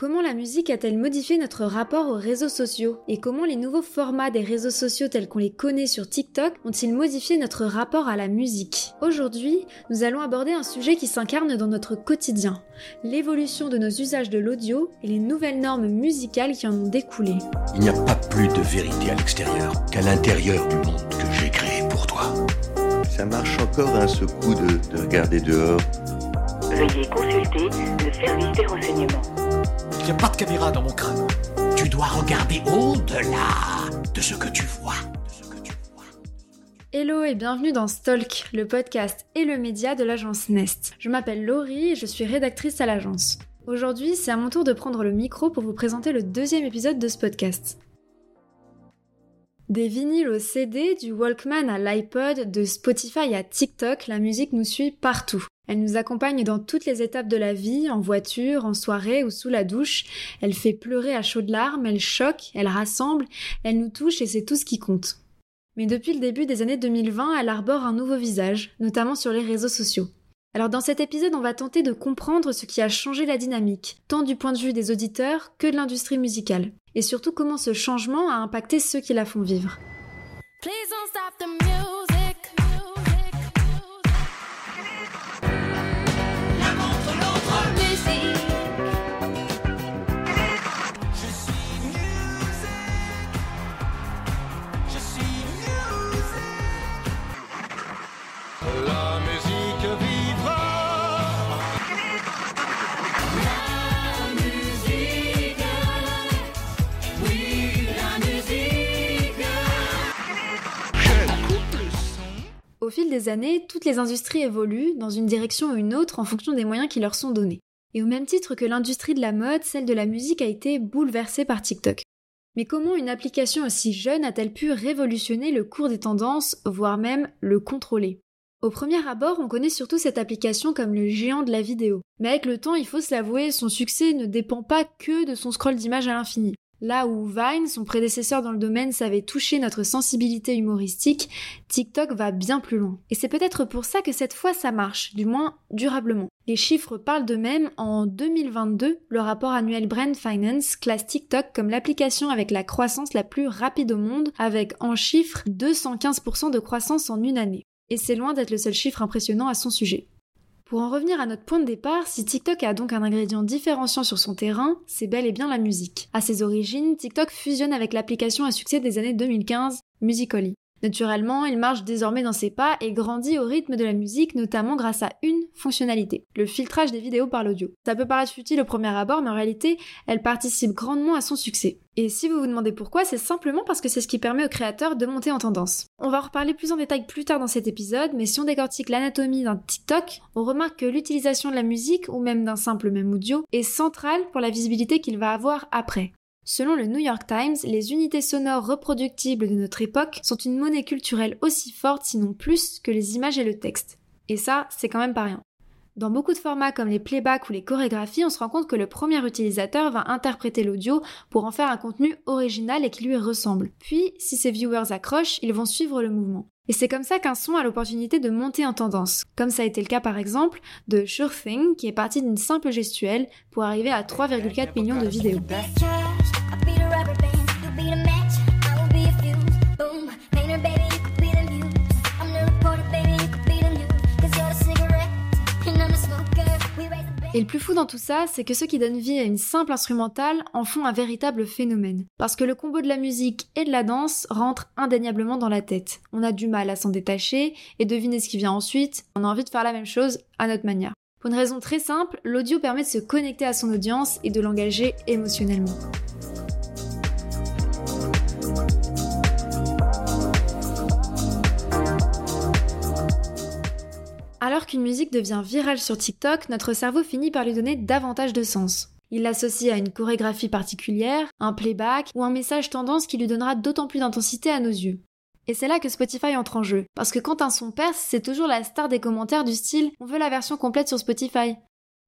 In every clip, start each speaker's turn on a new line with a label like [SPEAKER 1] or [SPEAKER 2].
[SPEAKER 1] Comment la musique a-t-elle modifié notre rapport aux réseaux sociaux? Et comment les nouveaux formats des réseaux sociaux tels qu'on les connaît sur TikTok ont-ils modifié notre rapport à la musique? Aujourd'hui, nous allons aborder un sujet qui s'incarne dans notre quotidien, l'évolution de nos usages de l'audio et les nouvelles normes musicales qui en ont découlé.
[SPEAKER 2] Il n'y a pas plus de vérité à l'extérieur qu'à l'intérieur du monde que j'ai créé pour toi.
[SPEAKER 3] Ça marche encore un ce coup de, de regarder dehors.
[SPEAKER 4] Veuillez consulter le service des renseignements.
[SPEAKER 2] Il n'y a pas de caméra dans mon crâne. Tu dois regarder au-delà de ce que tu vois.
[SPEAKER 1] Hello et bienvenue dans Stalk, le podcast et le média de l'agence Nest. Je m'appelle Laurie et je suis rédactrice à l'agence. Aujourd'hui, c'est à mon tour de prendre le micro pour vous présenter le deuxième épisode de ce podcast. Des vinyles au CD, du Walkman à l'iPod, de Spotify à TikTok, la musique nous suit partout. Elle nous accompagne dans toutes les étapes de la vie, en voiture, en soirée ou sous la douche. Elle fait pleurer à chaudes larmes, elle choque, elle rassemble, elle nous touche et c'est tout ce qui compte. Mais depuis le début des années 2020, elle arbore un nouveau visage, notamment sur les réseaux sociaux. Alors dans cet épisode, on va tenter de comprendre ce qui a changé la dynamique, tant du point de vue des auditeurs que de l'industrie musicale, et surtout comment ce changement a impacté ceux qui la font vivre. Au fil des années, toutes les industries évoluent dans une direction ou une autre en fonction des moyens qui leur sont donnés. Et au même titre que l'industrie de la mode, celle de la musique a été bouleversée par TikTok. Mais comment une application aussi jeune a-t-elle pu révolutionner le cours des tendances, voire même le contrôler? Au premier abord, on connaît surtout cette application comme le géant de la vidéo. Mais avec le temps, il faut se l'avouer, son succès ne dépend pas que de son scroll d'images à l'infini. Là où Vine, son prédécesseur dans le domaine, savait toucher notre sensibilité humoristique, TikTok va bien plus loin. Et c'est peut-être pour ça que cette fois ça marche, du moins durablement. Les chiffres parlent d'eux-mêmes. En 2022, le rapport annuel Brand Finance classe TikTok comme l'application avec la croissance la plus rapide au monde, avec en chiffres 215% de croissance en une année. Et c'est loin d'être le seul chiffre impressionnant à son sujet. Pour en revenir à notre point de départ, si TikTok a donc un ingrédient différenciant sur son terrain, c'est bel et bien la musique. À ses origines, TikTok fusionne avec l'application à succès des années 2015, Musically. Naturellement, il marche désormais dans ses pas et grandit au rythme de la musique, notamment grâce à une fonctionnalité, le filtrage des vidéos par l'audio. Ça peut paraître futile au premier abord, mais en réalité, elle participe grandement à son succès. Et si vous vous demandez pourquoi, c'est simplement parce que c'est ce qui permet aux créateurs de monter en tendance. On va en reparler plus en détail plus tard dans cet épisode, mais si on décortique l'anatomie d'un TikTok, on remarque que l'utilisation de la musique, ou même d'un simple même audio, est centrale pour la visibilité qu'il va avoir après. Selon le New York Times, les unités sonores reproductibles de notre époque sont une monnaie culturelle aussi forte, sinon plus, que les images et le texte. Et ça, c'est quand même pas rien. Dans beaucoup de formats comme les playbacks ou les chorégraphies, on se rend compte que le premier utilisateur va interpréter l'audio pour en faire un contenu original et qui lui ressemble. Puis, si ses viewers accrochent, ils vont suivre le mouvement. Et c'est comme ça qu'un son a l'opportunité de monter en tendance, comme ça a été le cas par exemple de Sure Thing qui est parti d'une simple gestuelle pour arriver à 3,4 millions de vidéos. Et le plus fou dans tout ça, c'est que ceux qui donnent vie à une simple instrumentale en font un véritable phénomène. Parce que le combo de la musique et de la danse rentre indéniablement dans la tête. On a du mal à s'en détacher et deviner ce qui vient ensuite. On a envie de faire la même chose à notre manière. Pour une raison très simple, l'audio permet de se connecter à son audience et de l'engager émotionnellement. Alors qu'une musique devient virale sur TikTok, notre cerveau finit par lui donner davantage de sens. Il l'associe à une chorégraphie particulière, un playback ou un message tendance qui lui donnera d'autant plus d'intensité à nos yeux. Et c'est là que Spotify entre en jeu, parce que quand un son perce, c'est toujours la star des commentaires du style on veut la version complète sur Spotify.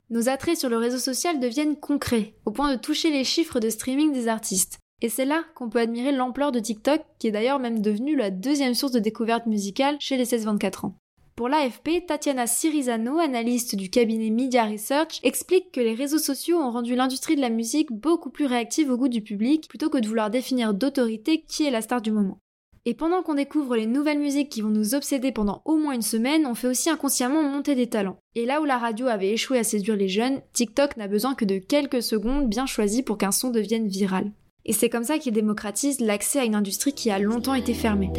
[SPEAKER 1] Nos attraits sur le réseau social deviennent concrets, au point de toucher les chiffres de streaming des artistes. Et c'est là qu'on peut admirer l'ampleur de TikTok, qui est d'ailleurs même devenu la deuxième source de découverte musicale chez les 16-24 ans. Pour l'AFP, Tatiana Sirizano, analyste du cabinet Media Research, explique que les réseaux sociaux ont rendu l'industrie de la musique beaucoup plus réactive au goût du public plutôt que de vouloir définir d'autorité qui est la star du moment. Et pendant qu'on découvre les nouvelles musiques qui vont nous obséder pendant au moins une semaine, on fait aussi inconsciemment monter des talents. Et là où la radio avait échoué à séduire les jeunes, TikTok n'a besoin que de quelques secondes bien choisies pour qu'un son devienne viral. Et c'est comme ça qu'il démocratise l'accès à une industrie qui a longtemps été fermée.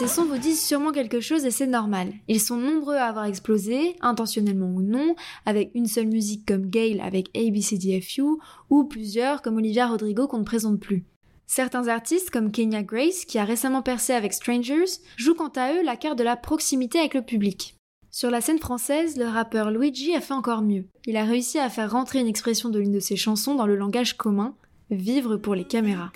[SPEAKER 1] Ces sons vous disent sûrement quelque chose et c'est normal. Ils sont nombreux à avoir explosé, intentionnellement ou non, avec une seule musique comme Gail avec ABCDFU ou plusieurs comme Olivia Rodrigo qu'on ne présente plus. Certains artistes comme Kenya Grace, qui a récemment percé avec Strangers, jouent quant à eux la carte de la proximité avec le public. Sur la scène française, le rappeur Luigi a fait encore mieux. Il a réussi à faire rentrer une expression de l'une de ses chansons dans le langage commun, vivre pour les caméras.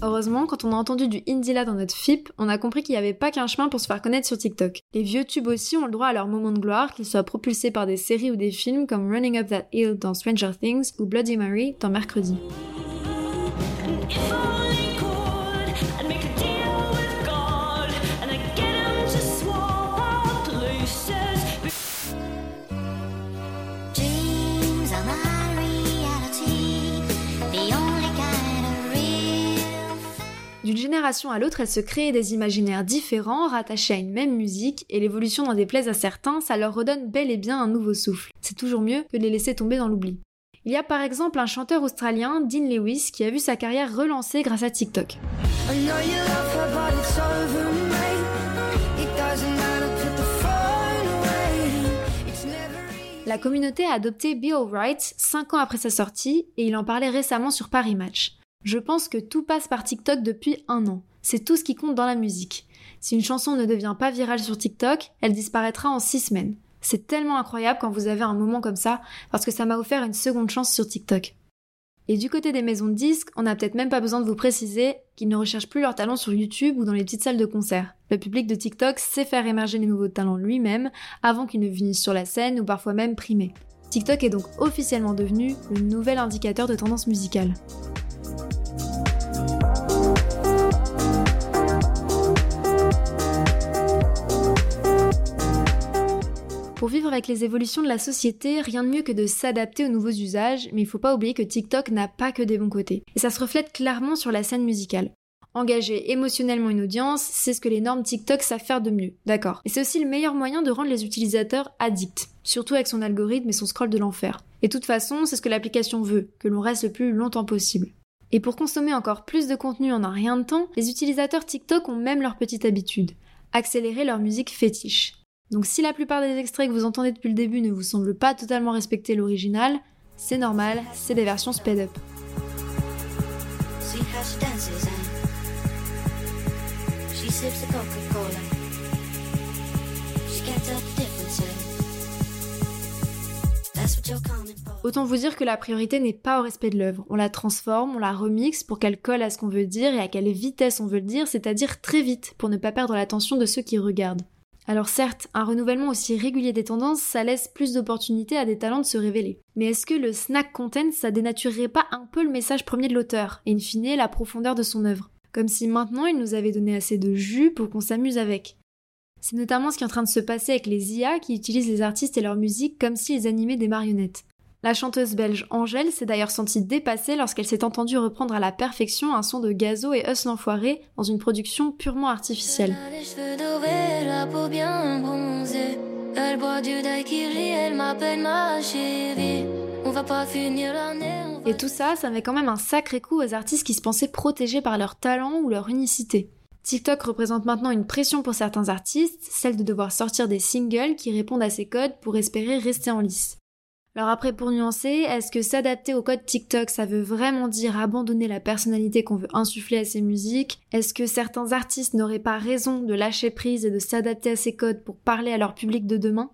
[SPEAKER 1] Heureusement, quand on a entendu du Indila dans notre FIP, on a compris qu'il n'y avait pas qu'un chemin pour se faire connaître sur TikTok. Les vieux tubes aussi ont le droit à leur moment de gloire, qu'ils soient propulsés par des séries ou des films comme Running Up That Hill dans Stranger Things ou Bloody Mary dans Mercredi. D'une génération à l'autre, elles se créent des imaginaires différents, rattachés à une même musique, et l'évolution n'en déplaise à certains, ça leur redonne bel et bien un nouveau souffle. C'est toujours mieux que de les laisser tomber dans l'oubli. Il y a par exemple un chanteur australien, Dean Lewis, qui a vu sa carrière relancée grâce à TikTok. La communauté a adopté Be Alright 5 ans après sa sortie et il en parlait récemment sur Paris Match. Je pense que tout passe par TikTok depuis un an. C'est tout ce qui compte dans la musique. Si une chanson ne devient pas virale sur TikTok, elle disparaîtra en 6 semaines. C'est tellement incroyable quand vous avez un moment comme ça, parce que ça m'a offert une seconde chance sur TikTok. Et du côté des maisons de disques, on n'a peut-être même pas besoin de vous préciser qu'ils ne recherchent plus leurs talents sur YouTube ou dans les petites salles de concert. Le public de TikTok sait faire émerger les nouveaux talents lui-même avant qu'ils ne finissent sur la scène ou parfois même primés. TikTok est donc officiellement devenu le nouvel indicateur de tendance musicale. Pour vivre avec les évolutions de la société, rien de mieux que de s'adapter aux nouveaux usages, mais il faut pas oublier que TikTok n'a pas que des bons côtés. Et ça se reflète clairement sur la scène musicale. Engager émotionnellement une audience, c'est ce que les normes TikTok savent faire de mieux, d'accord. Et c'est aussi le meilleur moyen de rendre les utilisateurs addicts, surtout avec son algorithme et son scroll de l'enfer. Et de toute façon, c'est ce que l'application veut, que l'on reste le plus longtemps possible. Et pour consommer encore plus de contenu en un rien de temps, les utilisateurs TikTok ont même leur petite habitude accélérer leur musique fétiche. Donc si la plupart des extraits que vous entendez depuis le début ne vous semblent pas totalement respecter l'original, c'est normal, c'est des versions sped up. Autant vous dire que la priorité n'est pas au respect de l'œuvre. On la transforme, on la remixe pour qu'elle colle à ce qu'on veut dire et à quelle vitesse on veut le dire, c'est-à-dire très vite, pour ne pas perdre l'attention de ceux qui regardent. Alors certes, un renouvellement aussi régulier des tendances, ça laisse plus d'opportunités à des talents de se révéler. Mais est-ce que le snack content, ça dénaturerait pas un peu le message premier de l'auteur, et in fine la profondeur de son œuvre? Comme si maintenant il nous avait donné assez de jus pour qu'on s'amuse avec. C'est notamment ce qui est en train de se passer avec les IA qui utilisent les artistes et leur musique comme s'ils animaient des marionnettes. La chanteuse belge Angèle s'est d'ailleurs sentie dépassée lorsqu'elle s'est entendue reprendre à la perfection un son de Gazo et Us l'Enfoiré dans une production purement artificielle. Et tout ça, ça met quand même un sacré coup aux artistes qui se pensaient protégés par leur talent ou leur unicité. TikTok représente maintenant une pression pour certains artistes, celle de devoir sortir des singles qui répondent à ces codes pour espérer rester en lice. Alors après, pour nuancer, est-ce que s'adapter au code TikTok, ça veut vraiment dire abandonner la personnalité qu'on veut insuffler à ses musiques? Est-ce que certains artistes n'auraient pas raison de lâcher prise et de s'adapter à ces codes pour parler à leur public de demain?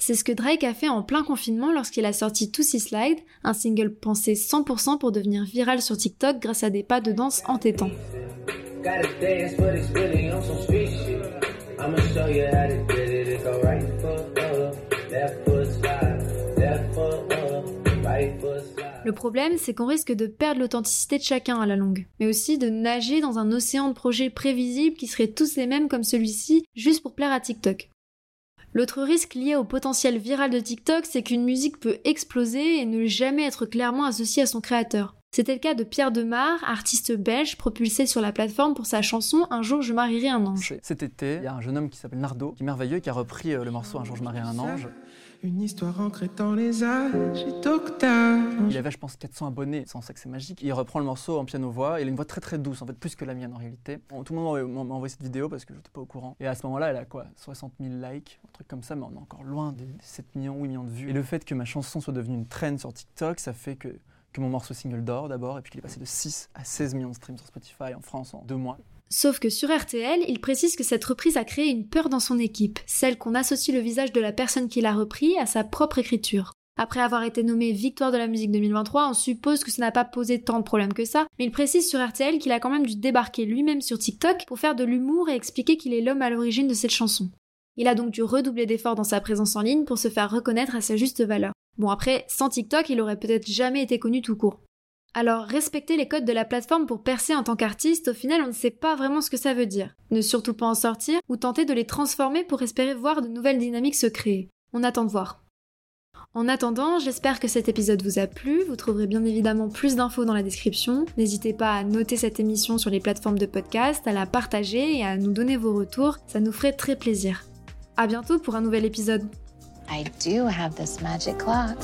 [SPEAKER 1] C'est ce que Drake a fait en plein confinement lorsqu'il a sorti Tootsie Slide, un single pensé 100% pour devenir viral sur TikTok grâce à des pas de danse entêtants. Le problème, c'est qu'on risque de perdre l'authenticité de chacun à la longue, mais aussi de nager dans un océan de projets prévisibles qui seraient tous les mêmes comme celui-ci, juste pour plaire à TikTok. L'autre risque lié au potentiel viral de TikTok, c'est qu'une musique peut exploser et ne jamais être clairement associée à son créateur. C'était le cas de Pierre Demar, artiste belge propulsé sur la plateforme pour sa chanson Un jour je marierai un ange.
[SPEAKER 5] Cet été, il y a un jeune homme qui s'appelle Nardo, qui est merveilleux, qui a repris euh, le morceau Un jour je marierai un ange. Une histoire ancrée dans les âges Il avait, je pense, 400 abonnés, sans que c'est magique. Il reprend le morceau en piano-voix. Il a une voix très très douce, en fait, plus que la mienne en réalité. tout le monde m'a envoyé cette vidéo parce que je n'étais pas au courant. Et à ce moment-là, elle a quoi 60 000 likes, un truc comme ça, mais on est encore loin des 7 millions, 8 millions de vues. Et le fait que ma chanson soit devenue une trend sur TikTok, ça fait que que mon morceau single d'or d'abord, et puis qu'il est passé de 6 à 16 millions de streams sur Spotify en France en deux mois.
[SPEAKER 1] Sauf que sur RTL, il précise que cette reprise a créé une peur dans son équipe, celle qu'on associe le visage de la personne qui l'a repris à sa propre écriture. Après avoir été nommé Victoire de la musique 2023, on suppose que ça n'a pas posé tant de problèmes que ça, mais il précise sur RTL qu'il a quand même dû débarquer lui-même sur TikTok pour faire de l'humour et expliquer qu'il est l'homme à l'origine de cette chanson. Il a donc dû redoubler d'efforts dans sa présence en ligne pour se faire reconnaître à sa juste valeur. Bon après, sans TikTok, il aurait peut-être jamais été connu tout court. Alors, respecter les codes de la plateforme pour percer en tant qu'artiste, au final, on ne sait pas vraiment ce que ça veut dire. Ne surtout pas en sortir, ou tenter de les transformer pour espérer voir de nouvelles dynamiques se créer. On attend de voir. En attendant, j'espère que cet épisode vous a plu. Vous trouverez bien évidemment plus d'infos dans la description. N'hésitez pas à noter cette émission sur les plateformes de podcast, à la partager et à nous donner vos retours. Ça nous ferait très plaisir. À bientôt pour un nouvel épisode. I do have this magic clock.